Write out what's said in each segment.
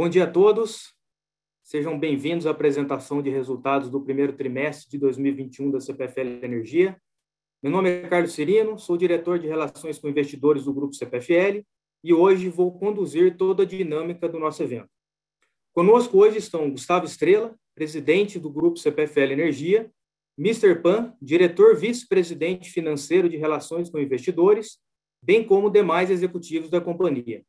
Bom dia a todos. Sejam bem-vindos à apresentação de resultados do primeiro trimestre de 2021 da CPFL Energia. Meu nome é Carlos Cirino, sou diretor de Relações com Investidores do Grupo CPFL e hoje vou conduzir toda a dinâmica do nosso evento. Conosco hoje estão Gustavo Estrela, presidente do Grupo CPFL Energia, Mr. Pan, diretor vice-presidente financeiro de Relações com Investidores, bem como demais executivos da companhia.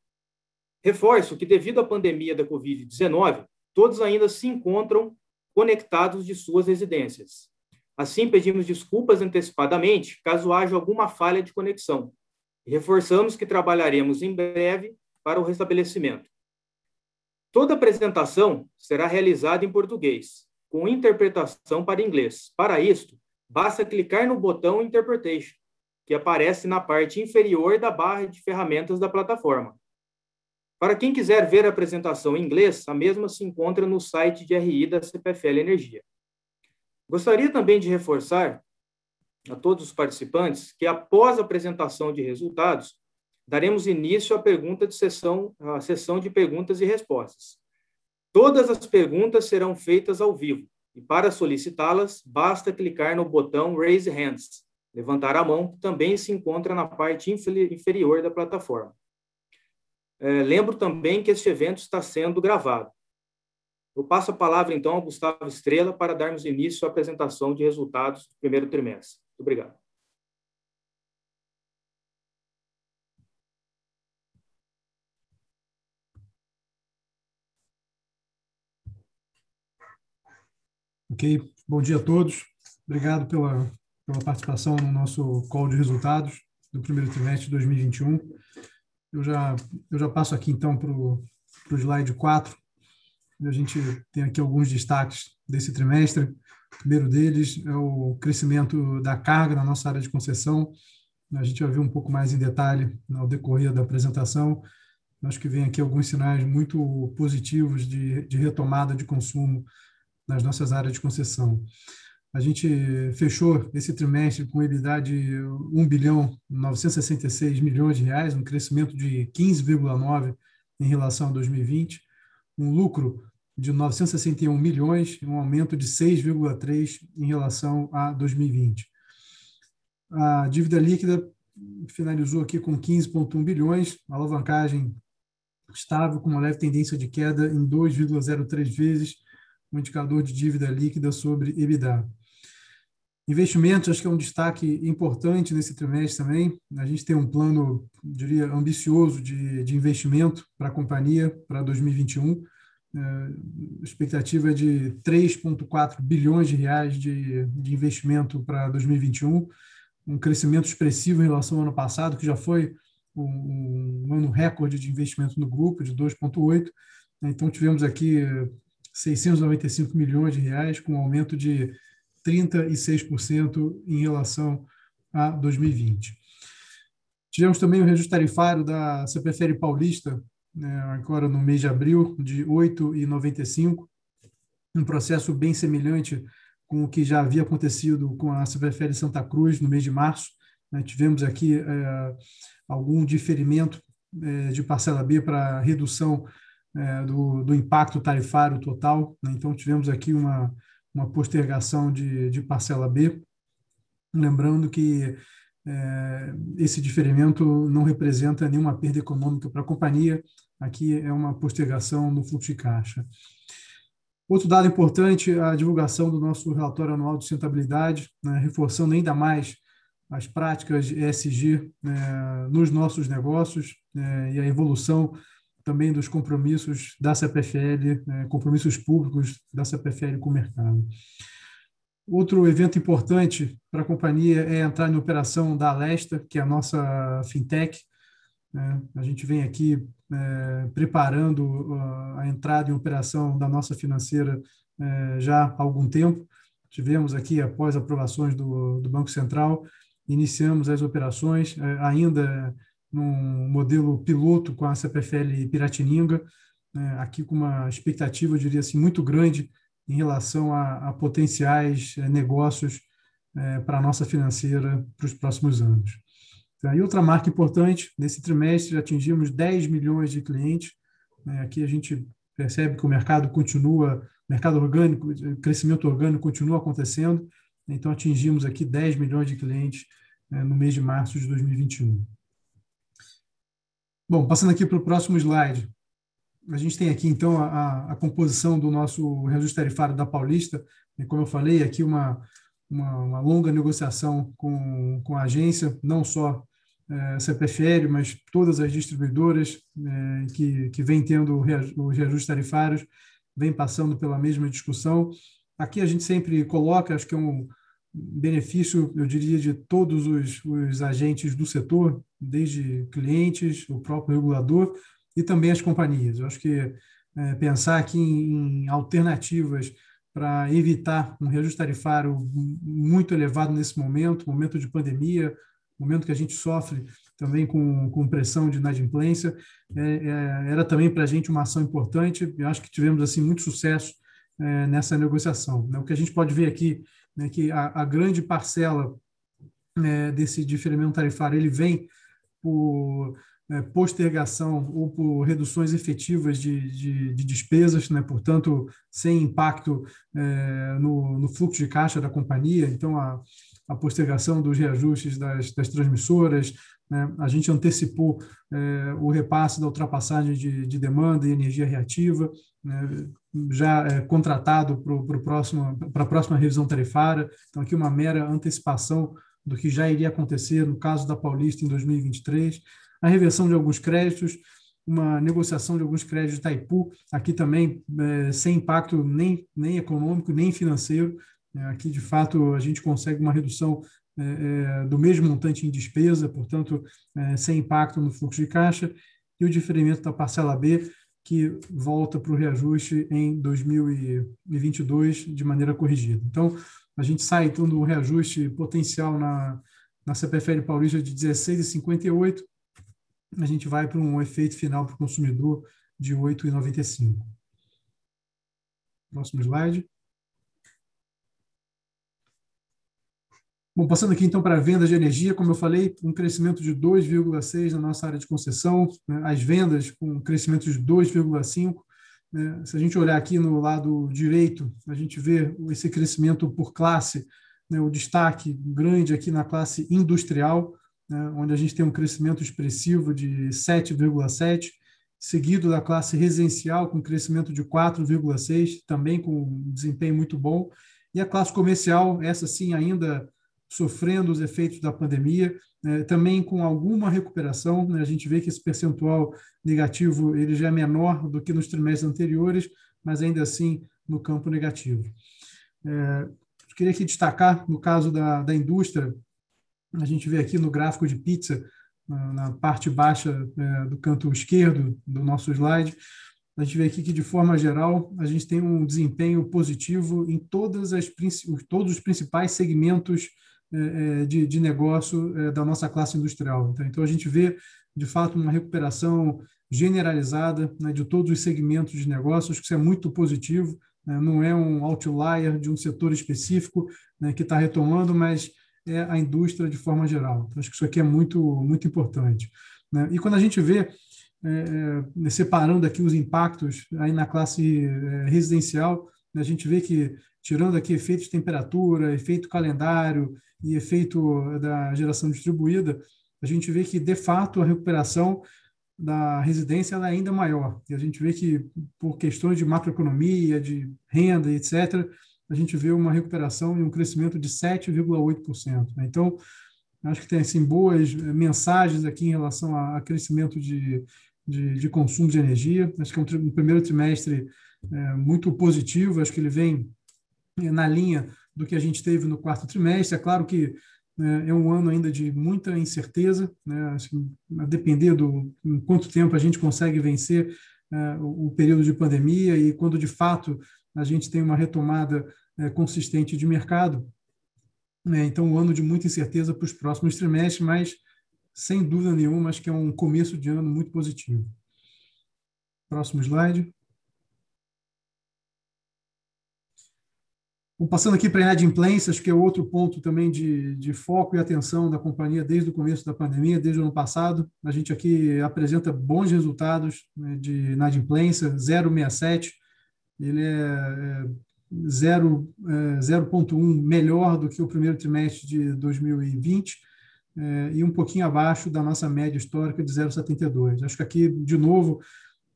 Reforço que, devido à pandemia da Covid-19, todos ainda se encontram conectados de suas residências. Assim, pedimos desculpas antecipadamente caso haja alguma falha de conexão. E reforçamos que trabalharemos em breve para o restabelecimento. Toda apresentação será realizada em português, com interpretação para inglês. Para isto, basta clicar no botão Interpretation, que aparece na parte inferior da barra de ferramentas da plataforma. Para quem quiser ver a apresentação em inglês, a mesma se encontra no site de RI da CPFL Energia. Gostaria também de reforçar a todos os participantes que, após a apresentação de resultados, daremos início à pergunta de sessão, à sessão de perguntas e respostas. Todas as perguntas serão feitas ao vivo e para solicitá-las basta clicar no botão Raise Hands, levantar a mão, que também se encontra na parte inferior da plataforma. É, lembro também que este evento está sendo gravado. Eu passo a palavra, então, ao Gustavo Estrela para darmos início à apresentação de resultados do primeiro trimestre. Muito obrigado. Ok, bom dia a todos. Obrigado pela, pela participação no nosso call de resultados do primeiro trimestre de 2021. Eu já, eu já passo aqui então para o slide 4. A gente tem aqui alguns destaques desse trimestre. O primeiro deles é o crescimento da carga na nossa área de concessão. A gente vai ver um pouco mais em detalhe ao decorrer da apresentação. Acho que vem aqui alguns sinais muito positivos de, de retomada de consumo nas nossas áreas de concessão. A gente fechou esse trimestre com EBITDA de 1 bilhão 966 milhões de reais, um crescimento de 15,9 em relação a 2020, um lucro de 961 milhões, um aumento de 6,3 em relação a 2020. A dívida líquida finalizou aqui com 15,1 bilhões, alavancagem estável com uma leve tendência de queda em 2,03 vezes o indicador de dívida líquida sobre EBITDA. Investimentos, acho que é um destaque importante nesse trimestre também. A gente tem um plano, diria, ambicioso de, de investimento para a companhia para 2021. É, a expectativa é de 3,4 bilhões de reais de, de investimento para 2021, um crescimento expressivo em relação ao ano passado, que já foi um, um ano recorde de investimento no grupo, de 2,8. Então, tivemos aqui 695 milhões de reais, com um aumento de 36% em relação a 2020. Tivemos também o reajuste tarifário da CPFL Paulista, né, agora no mês de abril, de 8,95, um processo bem semelhante com o que já havia acontecido com a CPFL Santa Cruz no mês de março. Né, tivemos aqui é, algum diferimento é, de parcela B para redução é, do, do, impacto tarifário total. Né? Então, tivemos aqui uma, uma postergação de, de parcela B. Lembrando que é, esse diferimento não representa nenhuma perda econômica para a companhia, aqui é uma postergação no fluxo de caixa. Outro dado importante, a divulgação do nosso relatório anual de sustentabilidade, né, reforçando ainda mais as práticas ESG né, nos nossos negócios né, e a evolução também dos compromissos da CPFL, né, compromissos públicos da CPFL com o mercado. Outro evento importante para a companhia é entrar em operação da Alesta, que é a nossa fintech. Né? A gente vem aqui é, preparando uh, a entrada em operação da nossa financeira é, já há algum tempo. Tivemos aqui, após aprovações do, do Banco Central, iniciamos as operações, é, ainda num modelo piloto com a CPFL Piratininga, né, aqui com uma expectativa, eu diria assim, muito grande em relação a, a potenciais é, negócios é, para a nossa financeira para os próximos anos. Então, e outra marca importante, nesse trimestre atingimos 10 milhões de clientes, né, aqui a gente percebe que o mercado continua, mercado orgânico, crescimento orgânico continua acontecendo. Então, atingimos aqui 10 milhões de clientes né, no mês de março de 2021. Bom, passando aqui para o próximo slide. A gente tem aqui, então, a, a composição do nosso reajuste tarifário da Paulista. E, como eu falei, aqui uma, uma, uma longa negociação com, com a agência, não só é, CPFL, mas todas as distribuidoras é, que, que vêm tendo os reajustes tarifários, vêm passando pela mesma discussão. Aqui a gente sempre coloca, acho que é um benefício, eu diria, de todos os, os agentes do setor, desde clientes, o próprio regulador e também as companhias. Eu acho que é, pensar aqui em, em alternativas para evitar um reajuste tarifário muito elevado nesse momento, momento de pandemia, momento que a gente sofre também com, com pressão de inadimplência, é, é, era também para a gente uma ação importante. Eu acho que tivemos assim muito sucesso é, nessa negociação. Né? O que a gente pode ver aqui é que a, a grande parcela é, desse diferimento tarifário ele vem por é, postergação ou por reduções efetivas de, de, de despesas, né? portanto, sem impacto é, no, no, fluxo de caixa da companhia. Então, a, a postergação dos reajustes das, das transmissoras, né? a gente antecipou é, o repasse da ultrapassagem de, de demanda e energia reativa, né? Já é, contratado para a próxima revisão tarifária. Então, aqui uma mera antecipação do que já iria acontecer no caso da Paulista em 2023 a reversão de alguns créditos, uma negociação de alguns créditos de Itaipu, aqui também é, sem impacto nem, nem econômico, nem financeiro. É, aqui, de fato, a gente consegue uma redução é do mesmo montante em despesa, portanto, sem impacto no fluxo de caixa, e o diferimento da parcela B, que volta para o reajuste em 2022 de maneira corrigida. Então, a gente sai então do reajuste potencial na, na CPFL Paulista de 16,58 a gente vai para um efeito final para o consumidor de 8,95. Próximo slide. Bom, passando aqui então para a venda de energia, como eu falei, um crescimento de 2,6 na nossa área de concessão, né? as vendas com um crescimento de 2,5. Né? Se a gente olhar aqui no lado direito, a gente vê esse crescimento por classe, né? o destaque grande aqui na classe industrial, né, onde a gente tem um crescimento expressivo de 7,7%, seguido da classe residencial, com crescimento de 4,6%, também com um desempenho muito bom, e a classe comercial, essa sim ainda sofrendo os efeitos da pandemia, né, também com alguma recuperação. Né, a gente vê que esse percentual negativo ele já é menor do que nos trimestres anteriores, mas ainda assim no campo negativo. É, queria aqui destacar, no caso da, da indústria, a gente vê aqui no gráfico de pizza, na parte baixa é, do canto esquerdo do nosso slide, a gente vê aqui que, de forma geral, a gente tem um desempenho positivo em todas as, todos os principais segmentos de, de negócio da nossa classe industrial. Então, então, a gente vê, de fato, uma recuperação generalizada né, de todos os segmentos de negócios, que isso é muito positivo, né, não é um outlier de um setor específico né, que está retomando, mas é a indústria de forma geral. Então, acho que isso aqui é muito, muito importante. Né? E quando a gente vê, é, é, separando aqui os impactos aí na classe é, residencial, a gente vê que, tirando aqui efeito de temperatura, efeito calendário e efeito da geração distribuída, a gente vê que, de fato, a recuperação da residência é ainda maior. E a gente vê que, por questões de macroeconomia, de renda, etc., a gente vê uma recuperação e um crescimento de 7,8%. Né? Então, acho que tem assim, boas eh, mensagens aqui em relação a, a crescimento de, de, de, consumo de energia. Acho que é um, um primeiro trimestre é, muito positivo, acho que ele vem é, na linha do que a gente teve no quarto trimestre. É claro que é, é um ano ainda de muita incerteza, né? assim, a depender do em quanto tempo a gente consegue vencer é, o, o período de pandemia e quando de fato a gente tem uma retomada é, consistente de mercado. Né? Então, um ano de muita incerteza para os próximos trimestres, mas, sem dúvida nenhuma, acho que é um começo de ano muito positivo. Próximo slide. Passando aqui para a inadimplência, acho que é outro ponto também de, de foco e atenção da companhia desde o começo da pandemia, desde o ano passado. A gente aqui apresenta bons resultados né, de inadimplência, 0,67. Ele é, é 0,1 é, melhor do que o primeiro trimestre de 2020 é, e um pouquinho abaixo da nossa média histórica de 0,72. Acho que aqui, de novo,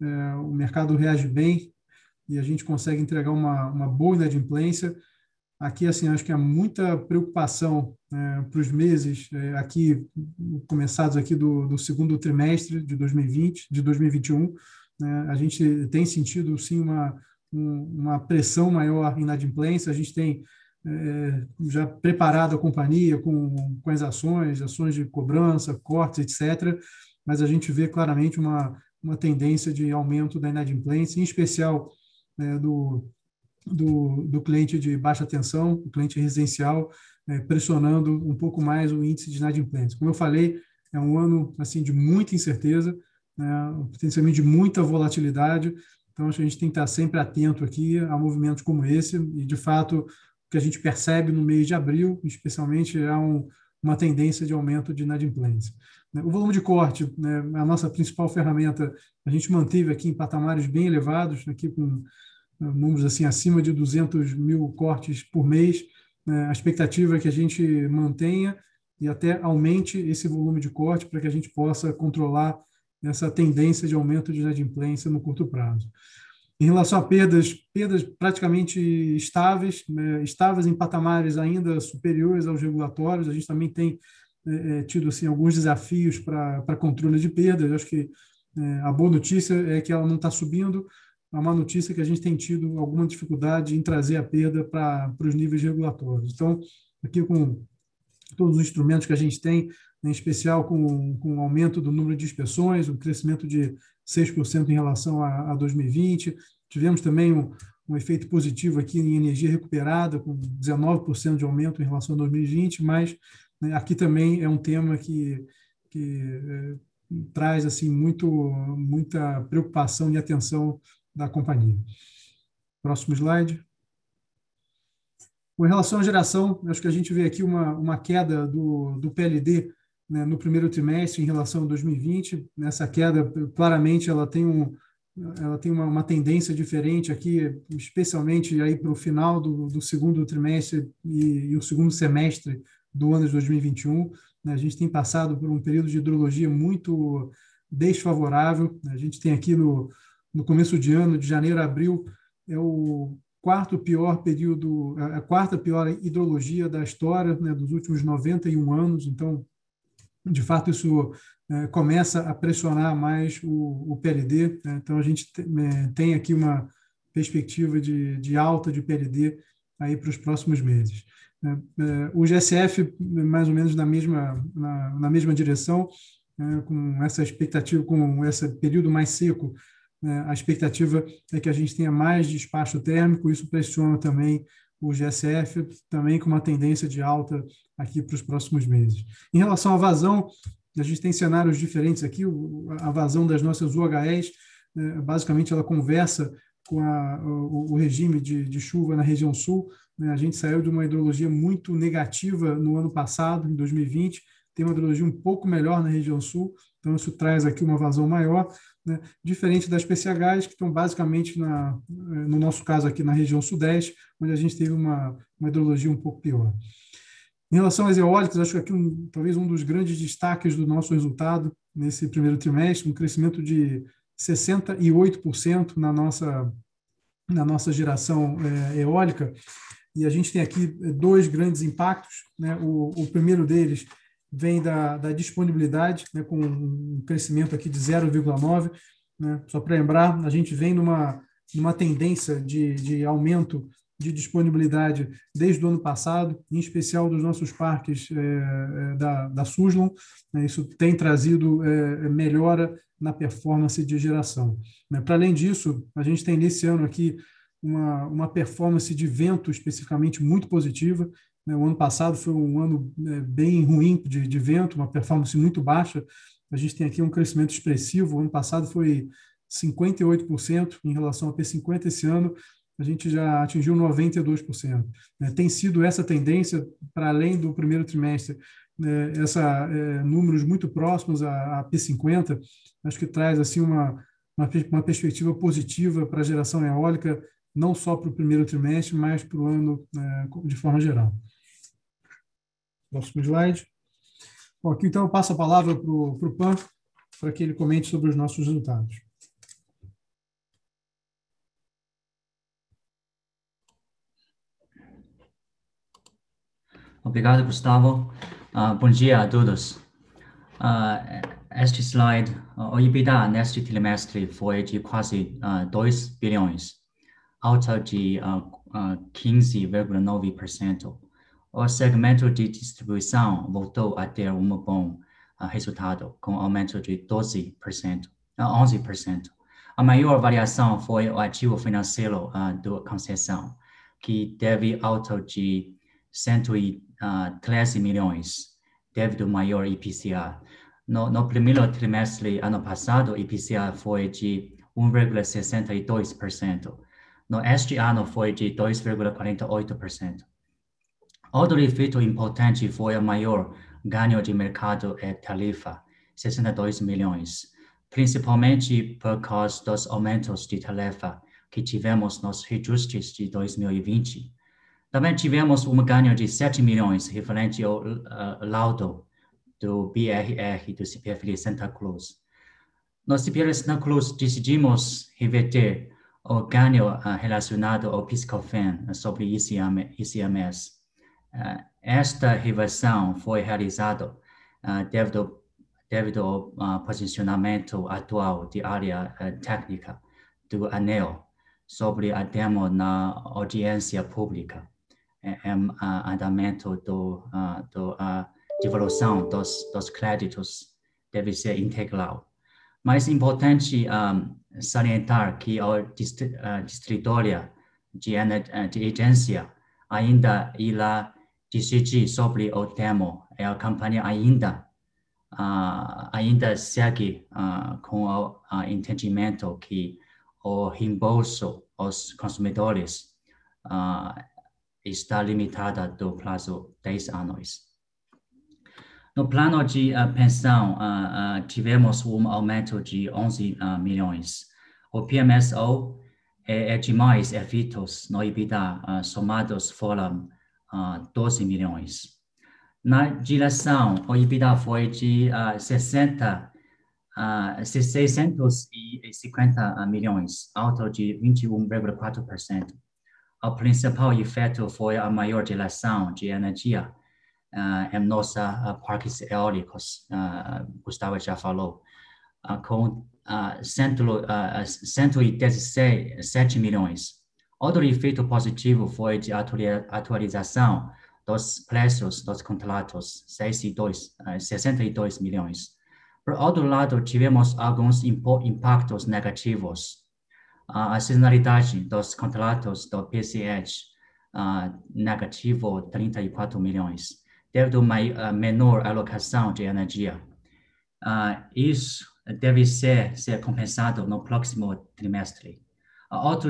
é, o mercado reage bem e a gente consegue entregar uma, uma boa inadimplência. Aqui, assim, acho que há muita preocupação é, para os meses é, aqui começados aqui do, do, segundo trimestre de 2020, de 2021. Né? A gente tem sentido, sim, uma uma pressão maior inadimplência. A gente tem é, já preparado a companhia com, com as ações, ações de cobrança, cortes, etc. Mas a gente vê claramente uma, uma tendência de aumento da inadimplência, em especial é, do, do, do, cliente de baixa tensão, o cliente residencial, é, pressionando um pouco mais o índice de inadimplência. Como eu falei, é um ano assim de muita incerteza, né, potencialmente de muita volatilidade, então, a gente tem que estar sempre atento aqui a movimentos como esse, e de fato, o que a gente percebe no mês de abril, especialmente, é um, uma tendência de aumento de inadimplência. O volume de corte, né, a nossa principal ferramenta, a gente manteve aqui em patamares bem elevados, aqui com números assim acima de 200 mil cortes por mês. Né, a expectativa é que a gente mantenha e até aumente esse volume de corte para que a gente possa controlar essa tendência de aumento de inadimplência no curto prazo. Em relação a perdas, perdas praticamente estáveis, né, estáveis em patamares ainda superiores aos regulatórios. A gente também tem é, é tido assim, alguns desafios para controle de perdas. Eu acho que é, a boa notícia é que ela não está subindo. A má notícia é que a gente tem tido alguma dificuldade em trazer a perda para os níveis regulatórios. Então, aqui com todos os instrumentos que a gente tem, em especial com, com o aumento do número de inspeções, um crescimento de 6% em relação a, a 2020. Tivemos também um, um efeito positivo aqui em energia recuperada, com 19% de aumento em relação a 2020, mas né, aqui também é um tema que, que é, traz assim muito, muita preocupação e atenção da companhia. Próximo slide. Com relação à geração, acho que a gente vê aqui uma, uma queda do, do PLD né, no primeiro trimestre em relação a 2020. Nessa queda, claramente, ela tem, um, ela tem uma, uma tendência diferente aqui, especialmente aí para o final do, do segundo trimestre e, e, o segundo semestre do ano de 2021. Né, a gente tem passado por um período de hidrologia muito desfavorável. A gente tem aqui no, no começo de ano, de janeiro a abril, é o quarto pior período, a quarta pior hidrologia da história né, dos últimos 91 anos. Então, de fato, isso é, começa a pressionar mais o, o PLD. Né? Então, a gente é, tem aqui uma perspectiva de, de alta de PLD aí para os próximos meses. Né? É, o GSF, mais ou menos na mesma, na, na mesma direção, né? com essa expectativa, com esse período mais seco, né? a expectativa é que a gente tenha mais despacho térmico, isso pressiona também o GSF, também com uma tendência de alta aqui para os próximos meses. Em relação à vazão, a gente tem cenários diferentes aqui. A vazão das nossas UHS, né, basicamente, ela conversa com a, o, o, regime de, de, chuva na região sul. Né? A gente saiu de uma hidrologia muito negativa no ano passado, em 2020, tem uma hidrologia um pouco melhor na região sul, então isso traz aqui uma vazão maior, né? diferente das PCHs, que estão basicamente, na, no nosso caso aqui, na região sudeste, onde a gente teve uma, uma hidrologia um pouco pior. Em relação às eólicas, acho que aqui um, talvez um dos grandes destaques do nosso resultado nesse primeiro trimestre, um crescimento de 68% na nossa, na nossa geração é, eólica. E a gente tem aqui dois grandes impactos. Né? O, o primeiro deles vem da, da disponibilidade, né? com um crescimento aqui de 0,9%. Né? Só para lembrar, a gente vem numa, numa tendência de, de aumento de disponibilidade desde o ano passado, em especial dos nossos parques é, é, da, da Suslon. Né, isso tem trazido é, melhora na performance de geração. Né. Para além disso, a gente tem nesse ano aqui uma, uma performance de vento especificamente muito positiva. Né. O ano passado foi um ano bem ruim de, de vento, uma performance muito baixa. A gente tem aqui um crescimento expressivo. O ano passado foi 58% em relação a P50 esse ano a gente já atingiu 92%. Né? Tem sido essa tendência para além do primeiro trimestre, né? essa é, números muito próximos a, a, P50, acho que traz assim uma, uma, uma perspectiva positiva para a geração eólica, não só para o primeiro trimestre, mas para o ano de forma geral. Próximo slide. Bom, aqui então eu passo a palavra para o Pan, para que ele comente sobre os nossos resultados. Obrigado, Gustavo. Uh, bom dia a todos. Uh, este slide, uh, o EBITDA neste trimestre foi de quase uh, 2 bilhões, alta de uh, uh, 15,9%. O segmento de distribuição voltou a ter um bom uh, resultado, com aumento de 12%, uh, 11%. A maior variação foi o ativo financeiro uh, do concessão, que teve alta de 113 milhões, devido ao maior IPCA. No, no primeiro trimestre ano passado, o IPCA foi de 1,62%. No este ano foi de 2,48%. Outro efeito importante foi o maior ganho de mercado e tarifa, 62 milhões, principalmente por causa dos aumentos de tarifa que tivemos nos reajustes de 2020. Também tivemos um ganho de 7 milhões referente ao uh, laudo do BRR do CPF de Santa Cruz. No CPF de Santa Cruz, decidimos reverter o ganho uh, relacionado ao PiscoFan sobre ICM, ICMS esta reversão foi realizada uh, devido, devido ao uh, posicionamento atual de área técnica do ANEL sobre a demo na audiência pública em andamento do, do devolução dos, dos créditos deve ser integral. Mais importante um, salientar que a distritória de, de agência ainda irá decidir sobre o tema e a campanha ainda uh, ainda segue uh, com o uh, entendimento que o reembolso aos consumidores está limitada do prazo 10 anos. No plano de pensão, tivemos um aumento de 11 milhões. O PMSO e, e demais efeitos no EBITDA somados foram uh, 12 milhões. Na direção, o EBITDA foi de uh, 60, uh, 650 milhões, alto de 21,4%. O principal efeito foi a maior direção de energia uh, em nossa uh, parques eólicos, uh, Gustavo já falou, com uh, 117 milhões. Outro efeito positivo foi de atualização dos preços dos contratos, 62, 62 eh, milhões. Por outro lado, tivemos alguns impactos negativos. A sazonalidade dos contratos do PCH, negativo 34 milhões, devido a menor alocação de energia. Isso deve ser, ser compensado no próximo trimestre.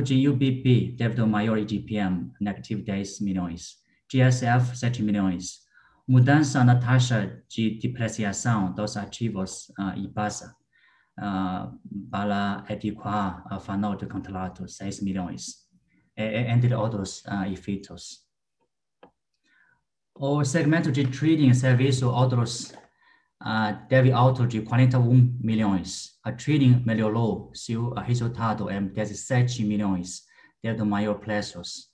De UBP devido ao maior IGPM, negativo 10 milhões. GSF, 7 milhões. Mudança na taxa de depreciação dos ativos uh, e base uh, para adequar a final do contrato, 6 milhões, entre outros uh, efeitos. O segmento de trading serviço, outros deve alto de 41 milhões. A trading melhorou seu resultado em 17 milhões, devido maior preços.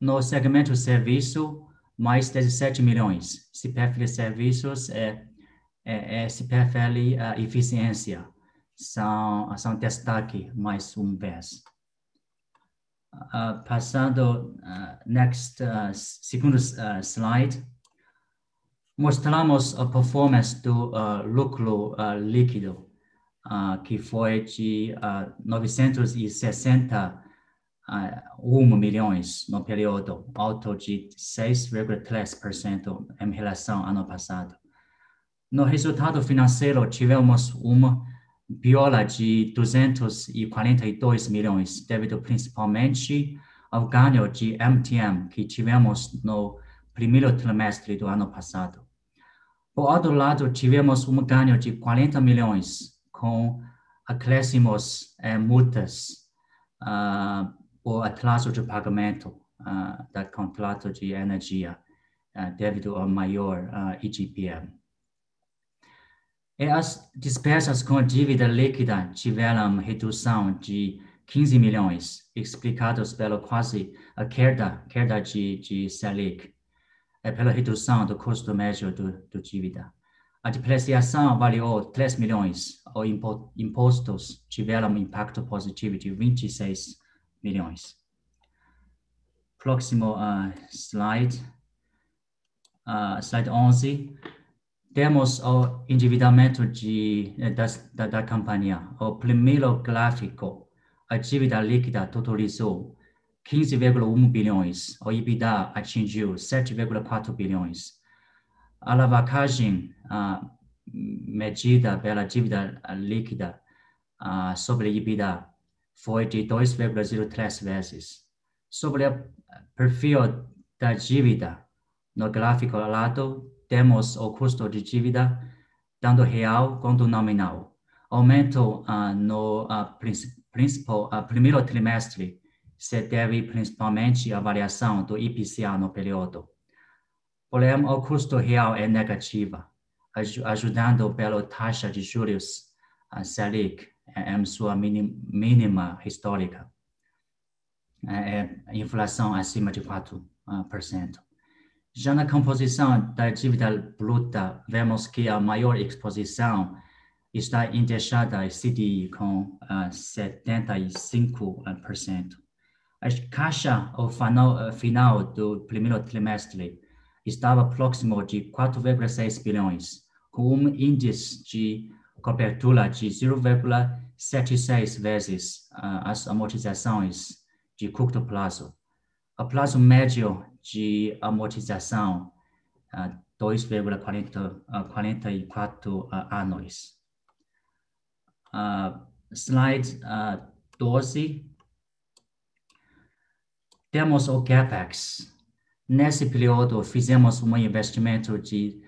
No segmento serviço, mais 17 milhões. CPF de serviços é, é, é CPFL uh, eficiência. São, são destaque mais uma vez. Uh, passando, uh, next, uh, segundo uh, slide mostramos a performance do uh, lucro uh, líquido, uh, que foi de uh, 961 milhões no período, alto de 6,3% em relação ao ano passado. No resultado financeiro, tivemos uma piora de 242 milhões, devido principalmente ao ganho de MTM que tivemos no primeiro trimestre do ano passado. Por outro lado, tivemos um ganho de 40 milhões com acréscimos em multas uh, por atraso de pagamento uh, da contrato de energia uh, devido ao maior uh, IGPM. E as despesas com dívida líquida tiveram redução de 15 milhões, explicados pela quase a queda, queda de, de Selic, é pela redução do custo médio do, do dívida. A depreciação avaliou 3 milhões, os impostos tiveram um impacto positivo de 26 milhões. Próximo uh, slide, uh, slide 11 temos o endividamento de, eh, da, da, da companhia. O primeiro gráfico, a dívida líquida totalizou 15,1 bilhões, o EBITDA atingiu 7,4 bilhões. A alavancagem uh, medida pela dívida líquida sobre EBITDA foi de 2,03 vezes. Sobre o perfil da dívida, no gráfico ao lado, temos o custo de dívida, tanto real quanto nominal. Aumento uh, no uh, principal, uh, primeiro trimestre se deve principalmente à variação do IPCA no período. Porém, o custo real é negativo, ajudando pela taxa de juros uh, Selic em sua mínima histórica. É, é inflação acima de 4%. Já na composição da dívida bruta, vemos que a maior exposição está indexada a CDI com uh, 75%. A caixa ao final, final do primeiro trimestre estava próximo de 4,6 bilhões, com um índice de cobertura de 0,76 vezes uh, as amortizações de curto prazo. O prazo médio de amortização uh, 2,44 uh, anos. Uh, slide uh, 12. Temos o CAPEX. Nesse período, fizemos um investimento de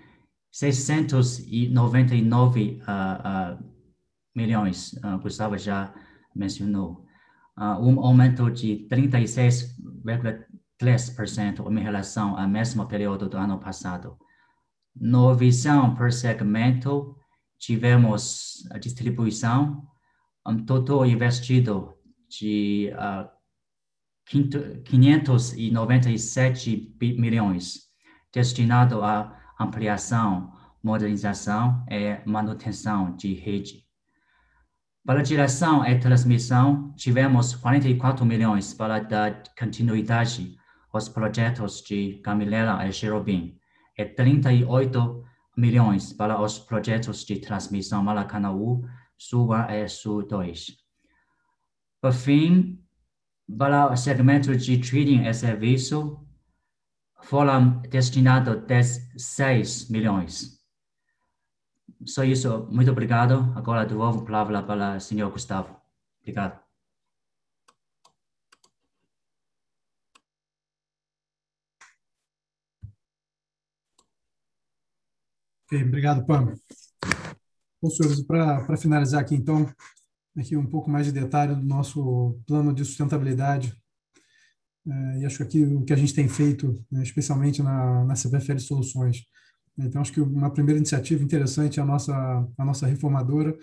699 uh, uh, milhões, uh, Gustavo já mencionou. Uh, um aumento de 36,3% em relação ao mesmo período do ano passado. No visão por segmento, tivemos a distribuição, um total investido de uh, 597 milhões, destinado a ampliação, modernização e manutenção de rede. Para geração e transmissão, tivemos 44 milhões para dar continuidade aos projetos de Gamilera e Cherubim e 38 milhões para os projetos de transmissão Maracanaú, Sul 1 e Sul 2. Por fim, para segmento de trading e serviço, foram destinados 16 milhões. Só isso, muito obrigado. Agora devolvo a palavra para o senhor Gustavo. Obrigado. Ok, obrigado, Pam. Bom, senhores, para finalizar aqui, então, aqui um pouco mais de detalhe do nosso plano de sustentabilidade é, e acho que o que a gente tem feito, né, especialmente na, na CPFL Soluções. Então, acho que uma primeira iniciativa interessante é a nossa, a nossa reformadora.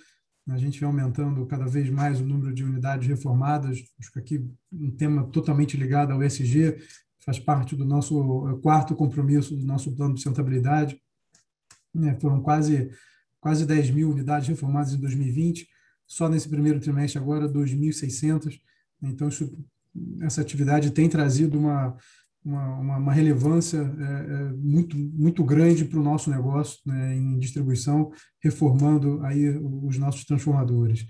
A gente vem aumentando cada vez mais o número de unidades reformadas. Acho que aqui um tema totalmente ligado ao ESG, faz parte do nosso é, quarto compromisso do nosso plano de sustentabilidade. É, foram quase, quase 10 mil unidades reformadas em 2020. Só nesse primeiro trimestre agora, 2.600. Então, isso essa atividade tem trazido uma, uma, uma relevância é, é, muito, muito grande para o nosso negócio né, em distribuição, reformando aí os nossos transformadores.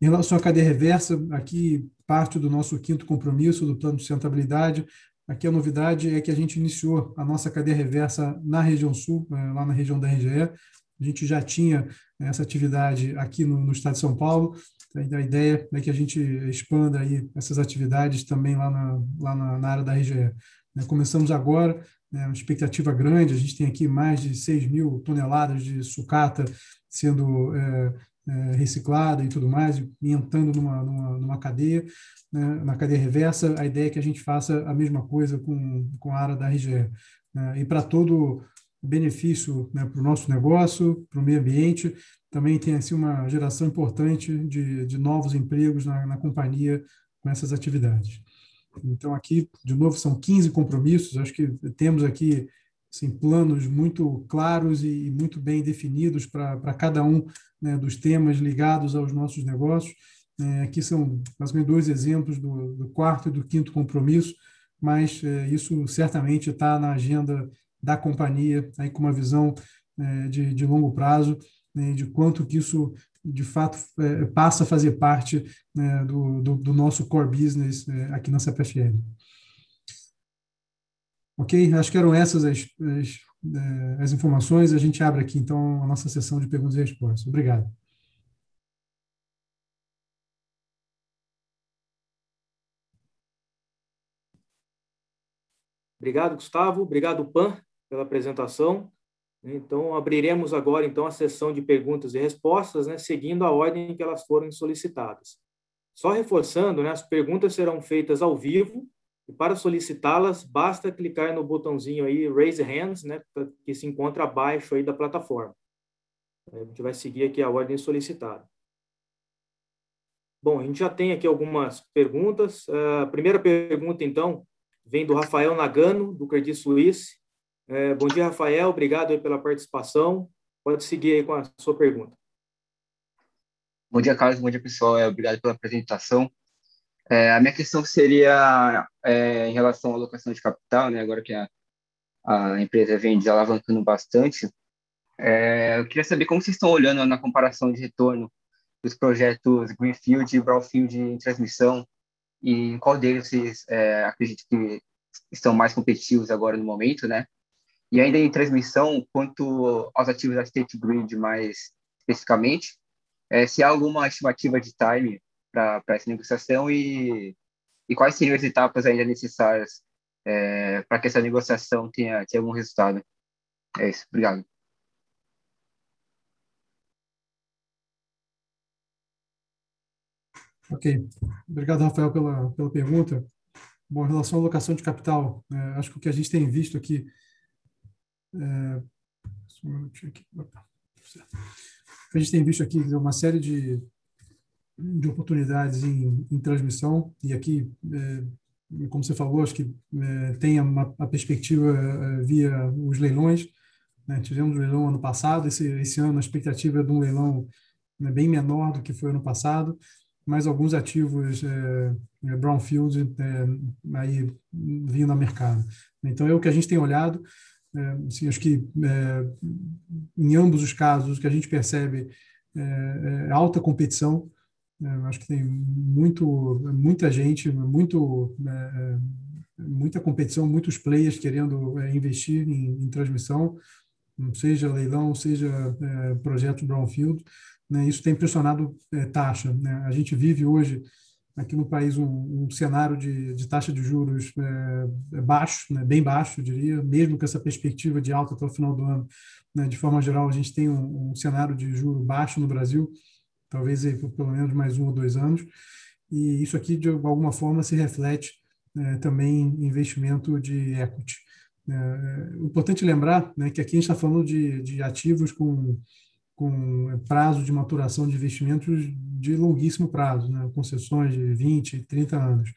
Em relação à cadeia reversa, aqui parte do nosso quinto compromisso do plano de sustentabilidade. Aqui a novidade é que a gente iniciou a nossa cadeia reversa na região sul, é, lá na região da RGE. A gente já tinha essa atividade aqui no, no estado de São Paulo, A ideia é que a gente expanda aí essas atividades também lá na, lá na, na área da RGE. Né? Começamos agora, né, uma expectativa grande, a gente tem aqui mais de 6 mil toneladas de sucata sendo é, é, reciclada e tudo mais, e entrando numa, numa, numa cadeia, né, na cadeia reversa, a ideia é que a gente faça a mesma coisa com, com a área da RGE. Né? E para todo benefício né, para o nosso negócio, para o meio ambiente, também tem assim, uma geração importante de, de novos empregos na, na companhia com essas atividades. Então, aqui, de novo, são 15 compromissos, acho que temos aqui assim, planos muito claros e muito bem definidos para cada um né, dos temas ligados aos nossos negócios. É, aqui são basicamente dois exemplos do, do, quarto e do quinto compromisso, mas é, isso certamente está na agenda da companhia, aí com uma visão é, de, de longo prazo né, de quanto que isso de fato é, passa a fazer parte né, do, do, do, nosso core business é, aqui na CPFL. Ok? Acho que eram essas as, as, é, as, informações. A gente abre aqui, então, a nossa sessão de perguntas e respostas. Obrigado. Obrigado, Gustavo. Obrigado, Pan, pela apresentação. Então, abriremos agora então a sessão de perguntas e respostas, né, seguindo a ordem em que elas foram solicitadas. Só reforçando, né, as perguntas serão feitas ao vivo e para solicitá-las basta clicar no botãozinho aí Raise Hands, né, que se encontra abaixo aí da plataforma. A gente vai seguir aqui a ordem solicitada. Bom, a gente já tem aqui algumas perguntas. A primeira pergunta, então, vem do Rafael Nagano, do Credit Suisse. É, bom dia, Rafael. Obrigado pela participação. Pode seguir aí com a sua pergunta. Bom dia, Carlos. Bom dia, pessoal. É, obrigado pela apresentação. É, a minha questão seria é, em relação à alocação de capital, né? agora que a, a empresa vem desalavancando bastante. É, eu queria saber como vocês estão olhando na comparação de retorno dos projetos Greenfield e Brownfield em transmissão e em qual deles vocês é, acreditam que estão mais competitivos agora no momento, né? E ainda em transmissão, quanto aos ativos da State Grid mais especificamente, é, se há alguma estimativa de time para essa negociação e, e quais seriam as etapas ainda necessárias é, para que essa negociação tenha, tenha algum resultado. É isso. Obrigado. Ok. Obrigado, Rafael, pela, pela pergunta. Bom, em relação à alocação de capital, é, acho que o que a gente tem visto aqui é, a gente tem visto aqui uma série de, de oportunidades em, em transmissão, e aqui, é, como você falou, acho que é, tem a perspectiva é, via os leilões. Né? Tivemos um leilão ano passado, esse, esse ano a expectativa é de um leilão né, bem menor do que foi ano passado, mas alguns ativos é, é brownfield é, aí vindo ao mercado. Então, é o que a gente tem olhado. É, assim, acho que é, em ambos os casos o que a gente percebe é, é alta competição. É, acho que tem muito, muita gente, muito, muita competição, muitos players querendo investir em, em, transmissão, seja leilão, seja projeto brownfield. Né, isso tem pressionado taxa. Né? A gente vive hoje aqui no país um, um cenário de, de, taxa de juros é, é, baixo, né, bem baixo, eu diria, mesmo com essa perspectiva de alta até o final do ano. Né, de forma geral, a gente tem um, um cenário de juro baixo no Brasil, talvez aí, por pelo menos mais um ou dois anos, e isso aqui, de alguma forma, se reflete é, também em investimento de equity. É, é importante lembrar né, que aqui a gente está falando de, de ativos com com prazo de maturação de investimentos de longuíssimo prazo, né? concessões de 20, 30 anos.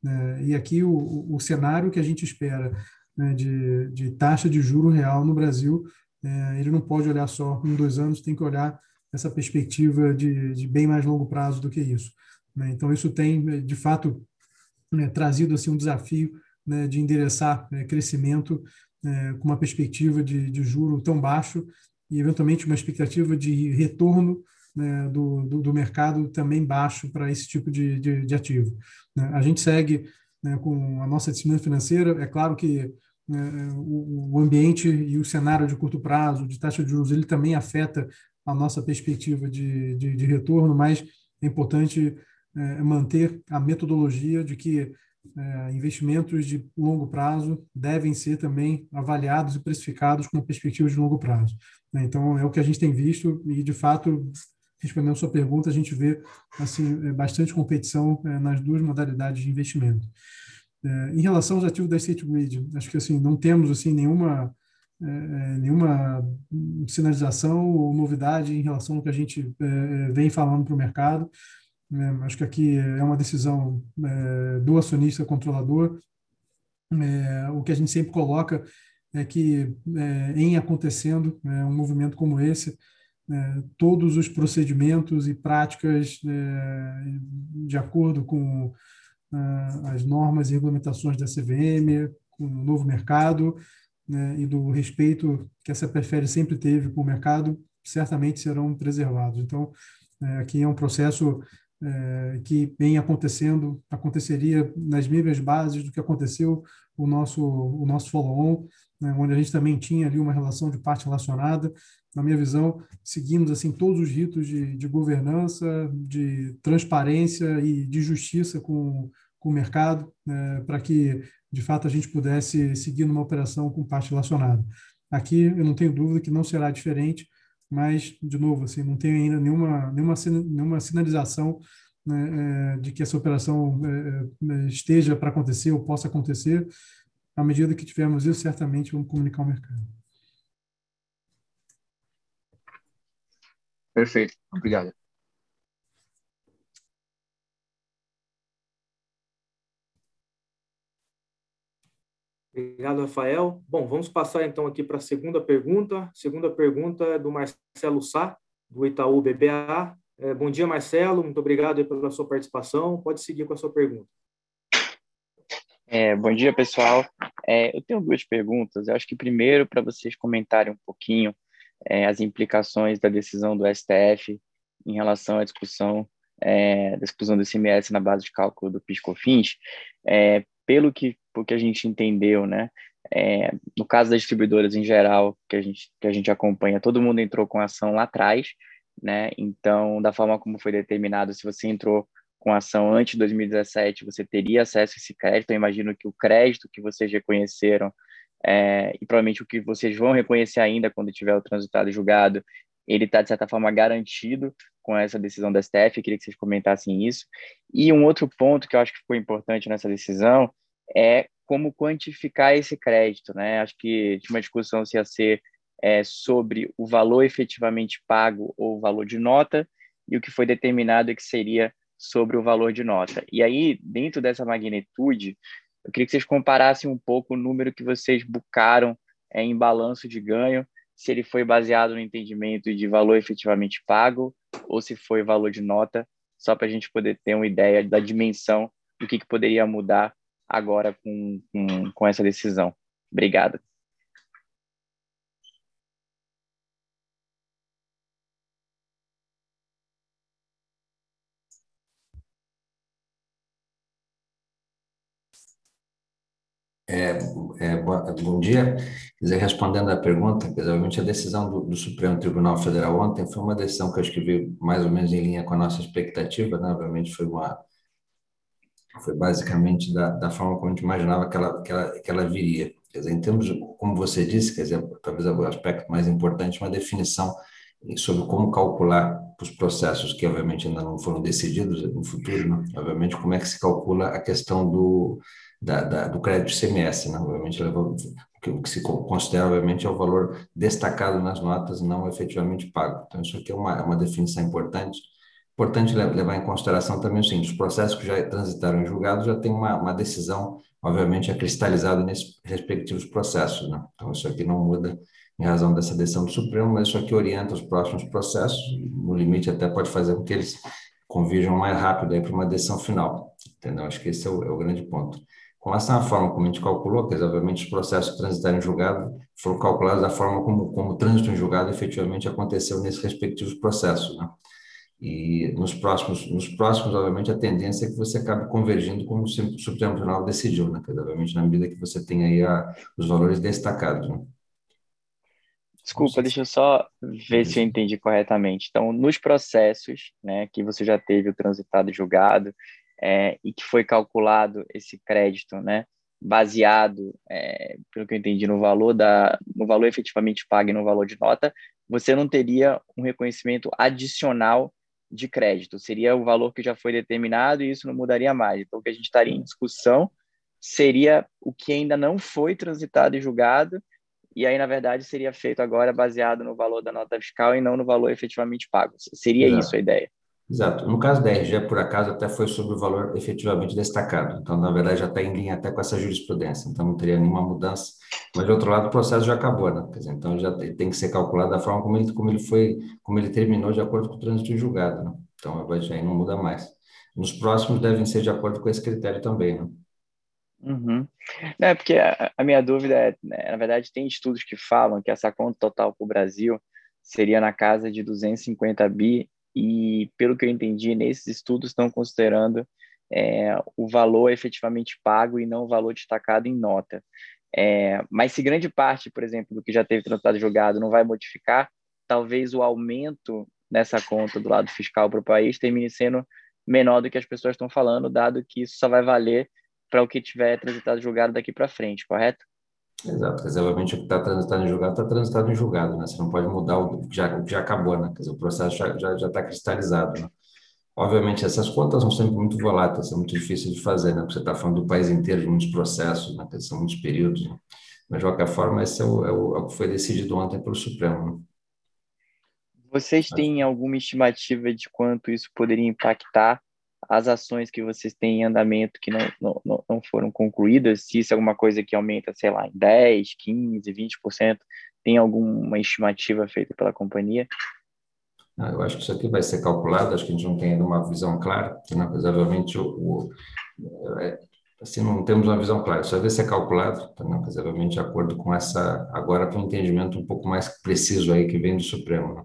Né? E aqui o, o cenário que a gente espera né, de, de taxa de juro real no Brasil, é, ele não pode olhar só um, dois anos, tem que olhar essa perspectiva de, de bem mais longo prazo do que isso. Né? Então, isso tem, de fato, né, trazido assim, um desafio né, de endereçar né, crescimento é, com uma perspectiva de, de juro tão baixo e, eventualmente, uma expectativa de retorno né, do, do, do, mercado também baixo para esse tipo de, de, de ativo. Né? A gente segue né, com a nossa disciplina financeira, é claro que né, o, o, ambiente e o cenário de curto prazo, de taxa de juros, ele também afeta a nossa perspectiva de, de, de retorno, mas é importante é, manter a metodologia de que é, investimentos de longo prazo devem ser também avaliados e precificados com perspectiva de longo prazo. Né? Então, é o que a gente tem visto e, de fato, respondendo sua pergunta, a gente vê assim, é, bastante competição é, nas duas modalidades de investimento. É, em relação aos ativos da State Grid, acho que assim, não temos assim, nenhuma, é, nenhuma sinalização ou novidade em relação ao que a gente vem falando para o mercado. É, acho que aqui é uma decisão é, do acionista controlador. É, o que a gente sempre coloca é que, é, em acontecendo é, um movimento como esse, é, todos os procedimentos e práticas de acordo com as normas e regulamentações da CVM, com o novo mercado né, e do respeito que essa prefere sempre teve com o mercado, certamente serão preservados. Então, aqui é um processo é, que vem acontecendo, aconteceria nas mesmas bases do que aconteceu o nosso, o nosso follow-on, né, onde a gente também tinha ali uma relação de parte relacionada. Na minha visão, seguimos assim todos os ritos de, de governança, de transparência e de justiça com, com o mercado, né, para que, de fato, a gente pudesse seguir numa operação com parte relacionada. Aqui, eu não tenho dúvida que não será diferente, mas, de novo, assim, não tem ainda nenhuma, nenhuma, nenhuma sinalização né, é, de que essa operação é, é, esteja para acontecer ou possa acontecer. À medida que tivermos isso, certamente vamos comunicar ao mercado. Perfeito, obrigado. Obrigado, Rafael. Bom, vamos passar então aqui para a segunda pergunta. Segunda pergunta é do Marcelo Sá, do Itaú BBA. É, bom dia, Marcelo. Muito obrigado pela sua participação. Pode seguir com a sua pergunta. É, bom dia, pessoal. É, eu tenho duas perguntas. Eu acho que primeiro, para vocês comentarem um pouquinho é, as implicações da decisão do STF em relação à discussão é, da exclusão do ICMS na base de cálculo do PIS/COFINS. É, pelo que, que a gente entendeu, né? É, no caso das distribuidoras em geral, que a, gente, que a gente acompanha, todo mundo entrou com ação lá atrás, né? Então, da forma como foi determinado, se você entrou com ação antes de 2017, você teria acesso a esse crédito. Eu imagino que o crédito que vocês reconheceram é, e provavelmente o que vocês vão reconhecer ainda quando tiver o transitado julgado, ele está, de certa forma, garantido com essa decisão da STF. Eu queria que vocês comentassem isso. E um outro ponto que eu acho que ficou importante nessa decisão é como quantificar esse crédito. Né? Acho que tinha uma discussão se ia ser é, sobre o valor efetivamente pago ou o valor de nota, e o que foi determinado é que seria sobre o valor de nota. E aí, dentro dessa magnitude, eu queria que vocês comparassem um pouco o número que vocês bucaram é, em balanço de ganho se ele foi baseado no entendimento de valor efetivamente pago ou se foi valor de nota, só para a gente poder ter uma ideia da dimensão do que, que poderia mudar agora com, com, com essa decisão. Obrigado. É, é, bom dia. Dizer, respondendo à pergunta, obviamente a decisão do, do, Supremo Tribunal Federal ontem foi uma decisão que acho que veio mais ou menos em linha com a nossa expectativa, né? obviamente foi uma foi basicamente da, da forma como a gente imaginava que ela, que ela, que ela viria. Quer dizer, em termos, como você disse, quer dizer, talvez o aspecto mais importante, uma definição sobre como calcular os processos que, obviamente, ainda não foram decididos no futuro, né? obviamente, como é que se calcula a questão do, da, da, do crédito CMS, né? obviamente, o que se considera, obviamente, é o valor destacado nas notas, não efetivamente pago. Então, isso aqui é uma, é uma definição importante. Importante levar em consideração também o seguinte, os processos que já transitaram em julgado já tem uma, uma decisão, obviamente, é cristalizada nesses respectivos processos. Né? Então, isso aqui não muda em razão dessa decisão do Supremo, mas isso aqui orienta os próximos processos, no limite até pode fazer com que eles convirjam mais rápido para uma decisão final. Entendeu? Acho que esse é o, é o grande ponto. Com relação à forma como a gente calculou, que obviamente os processos transitarem em julgado foram calculados da forma como, como o trânsito em julgado efetivamente aconteceu nesses respectivos processos. Né? E nos próximos, nos próximos, obviamente, a tendência é que você acabe convergindo como o Supremo Tribunal decidiu, né? obviamente, na medida que você tem aí a, os valores destacados. Né? Desculpa, deixa eu só ver se eu entendi corretamente. Então, nos processos, né, que você já teve o transitado julgado é, e que foi calculado esse crédito, né, baseado, é, pelo que eu entendi, no valor da, no valor efetivamente pago e no valor de nota, você não teria um reconhecimento adicional de crédito. Seria o valor que já foi determinado e isso não mudaria mais. Então, o que a gente estaria em discussão seria o que ainda não foi transitado e julgado e aí, na verdade, seria feito agora baseado no valor da nota fiscal e não no valor efetivamente pago. Seria Exato. isso a ideia. Exato. No caso da RG, por acaso, até foi sobre o valor efetivamente destacado. Então, na verdade, já está em linha até com essa jurisprudência. Então, não teria nenhuma mudança. Mas, de outro lado, o processo já acabou, né? Dizer, então, já tem que ser calculado da forma como ele, como ele foi, como ele terminou de acordo com o trânsito julgado, né? Então, aí não muda mais. Nos próximos devem ser de acordo com esse critério também, né? Uhum. É, porque a, a minha dúvida é, né, na verdade, tem estudos que falam que essa conta total para o Brasil seria na casa de 250 bi, e pelo que eu entendi, nesses estudos estão considerando é, o valor efetivamente pago e não o valor destacado em nota. É, mas se grande parte, por exemplo, do que já teve tratado jogado não vai modificar, talvez o aumento nessa conta do lado fiscal para o país termine sendo menor do que as pessoas estão falando, dado que isso só vai valer para o que tiver transitado julgado daqui para frente, correto? Exato, reservamente o que está transitado em julgado está transitado em julgado, né? Você não pode mudar o que já, o que já acabou, né? Quer dizer, o processo já está já, já tá cristalizado, né? Obviamente, essas contas são sempre muito voláteis, são muito difíceis de fazer, né? Porque você está falando do país inteiro, de muitos processos, né? São muitos períodos, né? Mas, de qualquer forma, esse é o, é o, é o que foi decidido ontem pelo Supremo, né? Vocês têm alguma estimativa de quanto isso poderia impactar as ações que vocês têm em andamento que não, não, não foram concluídas, se isso é alguma coisa que aumenta, sei lá, em 10, 15, 20%, tem alguma estimativa feita pela companhia? Ah, eu acho que isso aqui vai ser calculado, acho que a gente não tem ainda uma visão clara, né, obviamente, o, o, é, assim, não temos uma visão clara, isso vai ser calculado, né, obviamente, de acordo com essa, agora com um entendimento um pouco mais preciso aí que vem do Supremo. Né?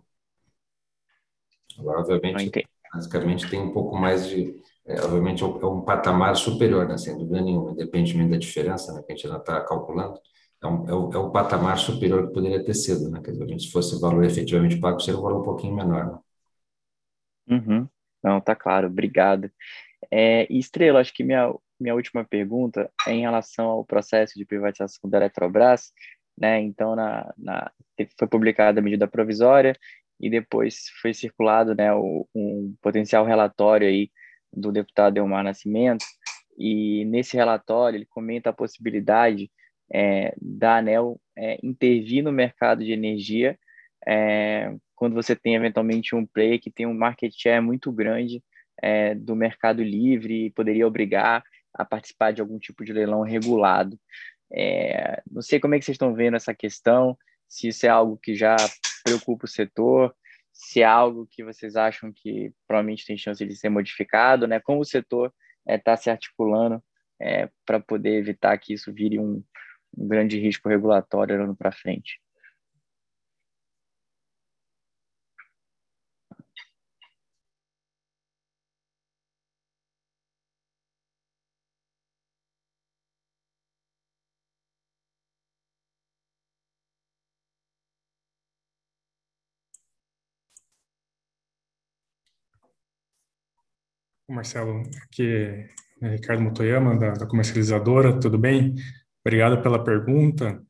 Agora, obviamente, basicamente tem um pouco mais de, é, obviamente, é um patamar superior, né, sem dúvida nenhuma, independentemente da diferença né, que a gente ainda está calculando, é um, é, um, é um patamar superior que poderia ter sido, né, quer dizer, se fosse o valor efetivamente pago, seria um valor um pouquinho menor. Né? Uhum. Não, tá claro, obrigado. É, Estrela, acho que minha, minha última pergunta é em relação ao processo de privatização da Eletrobras, né, então na, na, foi publicada a medida provisória, e depois foi circulado né, o, um potencial relatório aí do deputado Elmar Nascimento, e nesse relatório ele comenta a possibilidade é, da ANEL é, intervir no mercado de energia é, quando você tem eventualmente um player que tem um market share muito grande é, do mercado livre e poderia obrigar a participar de algum tipo de leilão regulado. É, não sei como é que vocês estão vendo essa questão, se isso é algo que já preocupa o setor, se é algo que vocês acham que provavelmente tem chance de ser modificado, né? Como o setor está é, tá se articulando é, para poder evitar que isso vire um, um grande risco regulatório ano para frente. Marcelo, aqui é Ricardo Motoyama, da, da, comercializadora, tudo bem? Obrigado pela pergunta.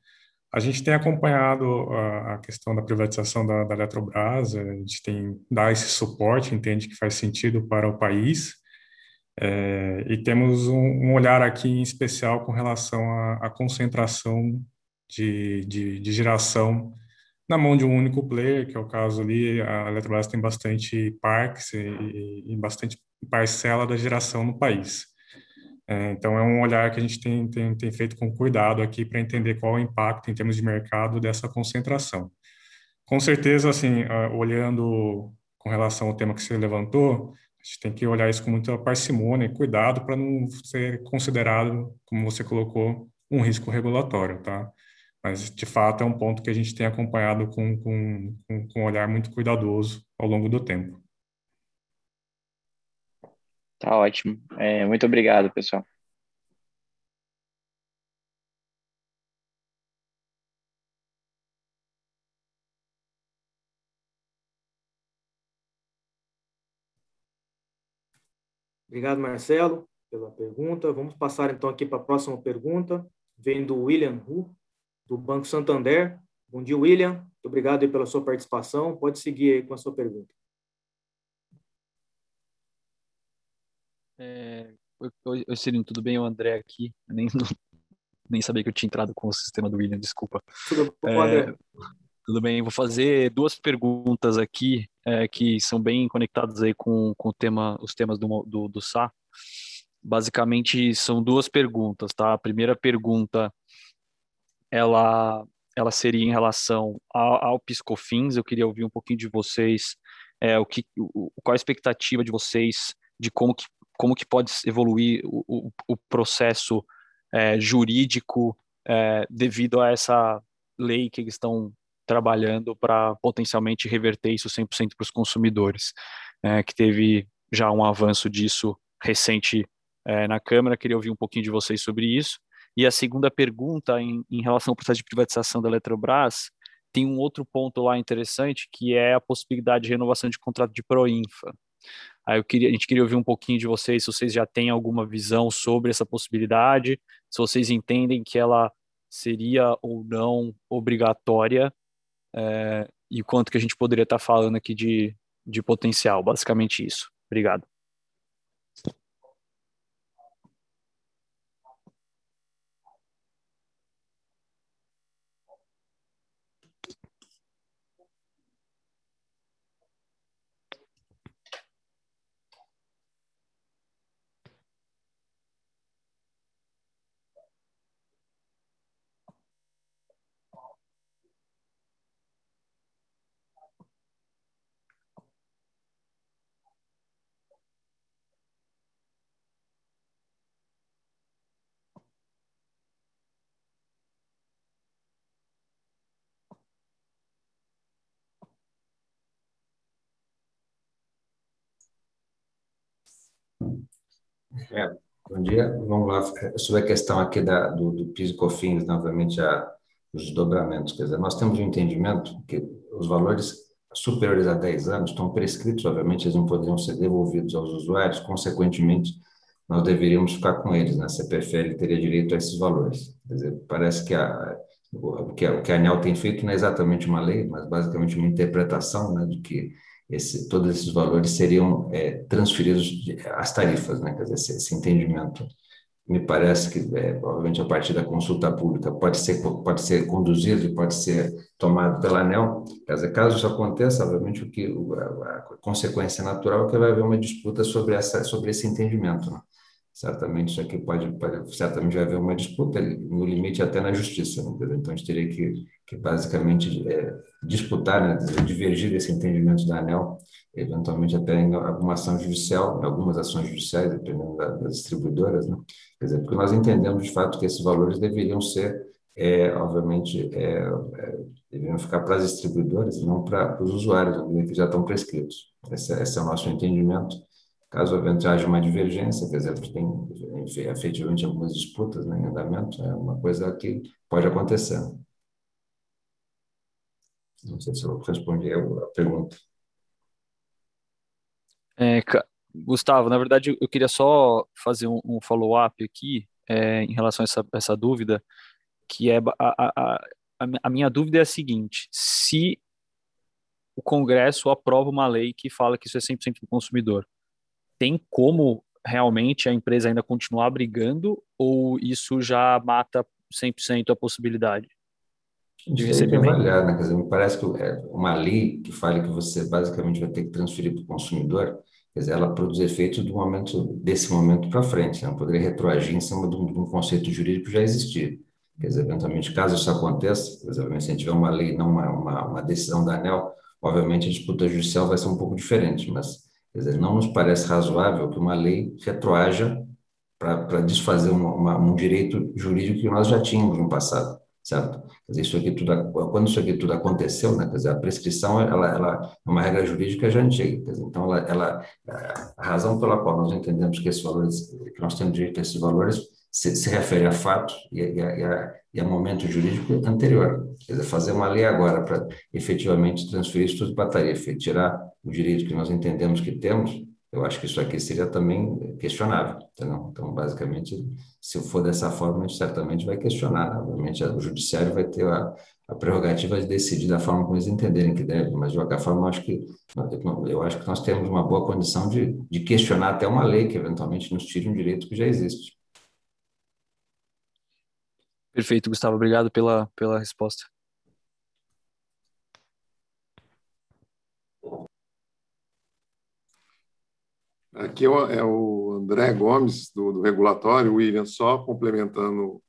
A gente tem acompanhado a, a questão da privatização da, da, Eletrobras, a gente tem dá esse suporte, entende que faz sentido para o país, é, e temos um, um, olhar aqui em especial com relação à, à concentração de, de, de geração na mão de um único player, que é o caso ali, a Eletrobras tem bastante parques e, e bastante parcela da geração no país. É, então, é um olhar que a gente tem, tem, tem feito com cuidado aqui para entender qual é o impacto em termos de mercado dessa concentração. Com certeza, assim, olhando com relação ao tema que você levantou, a gente tem que olhar isso com muita parcimônia e cuidado para não ser considerado, como você colocou, um risco regulatório, tá? Mas, de fato, é um ponto que a gente tem acompanhado com, com, com um olhar muito cuidadoso ao longo do tempo. Tá ótimo. É, muito obrigado, pessoal. Obrigado, Marcelo, pela pergunta. Vamos passar então aqui para a próxima pergunta, vem do William Hu do Banco Santander. Bom dia, William. Muito obrigado pela sua participação. Pode seguir aí com a sua pergunta. É, oi, oi, Cirino, tudo bem? O André aqui. Eu nem, nem sabia que eu tinha entrado com o sistema do William, desculpa. Tudo bom, é, André? Tudo bem, vou fazer duas perguntas aqui é, que são bem conectadas aí com, com o tema, os temas do, do, do SA. Basicamente, são duas perguntas, tá? A primeira pergunta, ela, ela seria em relação ao, ao Piscofins. Eu queria ouvir um pouquinho de vocês, é, o que, o, qual a expectativa de vocês de como que, como que pode evoluir o, o, o processo é, jurídico é, devido a essa lei que eles estão trabalhando para potencialmente reverter isso 100% para os consumidores, é, que teve já um avanço disso recente é, na Câmara. Queria ouvir um pouquinho de vocês sobre isso. E a segunda pergunta, em, em relação ao processo de privatização da Eletrobras, tem um outro ponto lá interessante, que é a possibilidade de renovação de contrato de Proinfa. Aí eu queria, a gente queria ouvir um pouquinho de vocês, se vocês já têm alguma visão sobre essa possibilidade, se vocês entendem que ela seria ou não obrigatória é, e quanto que a gente poderia estar falando aqui de, de potencial, basicamente isso. Obrigado. É, bom dia. Vamos lá. Sobre a questão aqui da, do, do PIS e COFINS, novamente, a, os desdobramentos. Quer dizer, nós temos um entendimento que os valores superiores a 10 anos estão prescritos, obviamente, eles não poderiam ser devolvidos aos usuários, consequentemente, nós deveríamos ficar com eles, né? A CPFL teria direito a esses valores. Quer dizer, parece que a, o que a, o que ANEL tem feito não é exatamente uma lei, mas basicamente uma interpretação né, de que esse, todos esses valores seriam é, transferidos às tarifas, né? Quer dizer, esse, entendimento me parece que, é, obviamente, a partir da consulta pública pode ser pode ser conduzido e pode ser tomado pela ANEL. Quer dizer, caso isso aconteça, obviamente, o que a, a consequência natural é que vai haver uma disputa sobre essa sobre esse entendimento. Né? Certamente isso aqui pode, pode, certamente vai haver uma disputa, no limite até na justiça. Né? Então, a gente teria que, que basicamente é, disputar, né? divergir desse entendimento da ANEL, eventualmente até em alguma ação judicial, algumas ações judiciais, dependendo da, das distribuidoras, né? Quer dizer, porque nós entendemos de fato que esses valores deveriam ser, é, obviamente, é, é deveriam ficar para as distribuidoras e não para os usuários, que já estão prescritos. Esse, esse é o nosso entendimento Caso haja uma divergência, quer dizer, tem efetivamente algumas disputas né, em andamento, é uma coisa que pode acontecer. Não sei se eu respondi a pergunta. É, Gustavo, na verdade, eu queria só fazer um, um follow-up aqui é, em relação a essa, essa dúvida, que é a, a, a, minha dúvida é a seguinte: se o Congresso aprova uma lei que fala que isso é 100% do consumidor, tem como realmente a empresa ainda continuar brigando ou isso já mata 100% a possibilidade de recebimento? Avaliar, né? Quer dizer, me parece que é uma lei que fale que você basicamente vai ter que transferir para o consumidor, quer dizer, ela produz efeitos do momento, desse momento para frente, não né? poderia retroagir em cima de um, de um conceito jurídico já existir. Quer dizer, eventualmente, caso isso aconteça, quer dizer, se a gente tiver uma lei, não uma, uma, uma decisão da ANEL, obviamente a disputa judicial vai ser um pouco diferente, mas Quer dizer, não nos parece razoável que uma lei retroaja para desfazer uma, uma, um direito jurídico que nós já tínhamos no passado, certo? Quer dizer, isso aqui tudo, quando isso aqui tudo aconteceu, né, quer dizer, a prescrição ela, ela é uma regra jurídica já antiga, quer dizer, então ela, ela, a razão pela qual nós entendemos que esses valores, que nós temos direito a esses valores, se, se refere a fatos e, e, a, e, a, momento jurídico anterior. Quer dizer, fazer uma lei agora para efetivamente transferir isso tudo para tarifa e tirar o direito que nós entendemos que temos, eu acho que isso aqui seria também questionável. Entendeu? Então, basicamente, se for dessa forma, a gente certamente vai questionar. Obviamente, o judiciário vai ter a, a prerrogativa de decidir da forma como eles entenderem que deve, mas de qualquer forma, eu acho que, eu acho que nós temos uma boa condição de, de questionar até uma lei que eventualmente nos tire um direito que já existe. Perfeito, Gustavo. Obrigado pela, pela resposta. Aqui é o, é o André Gomes, do, do, regulatório, William, só complementando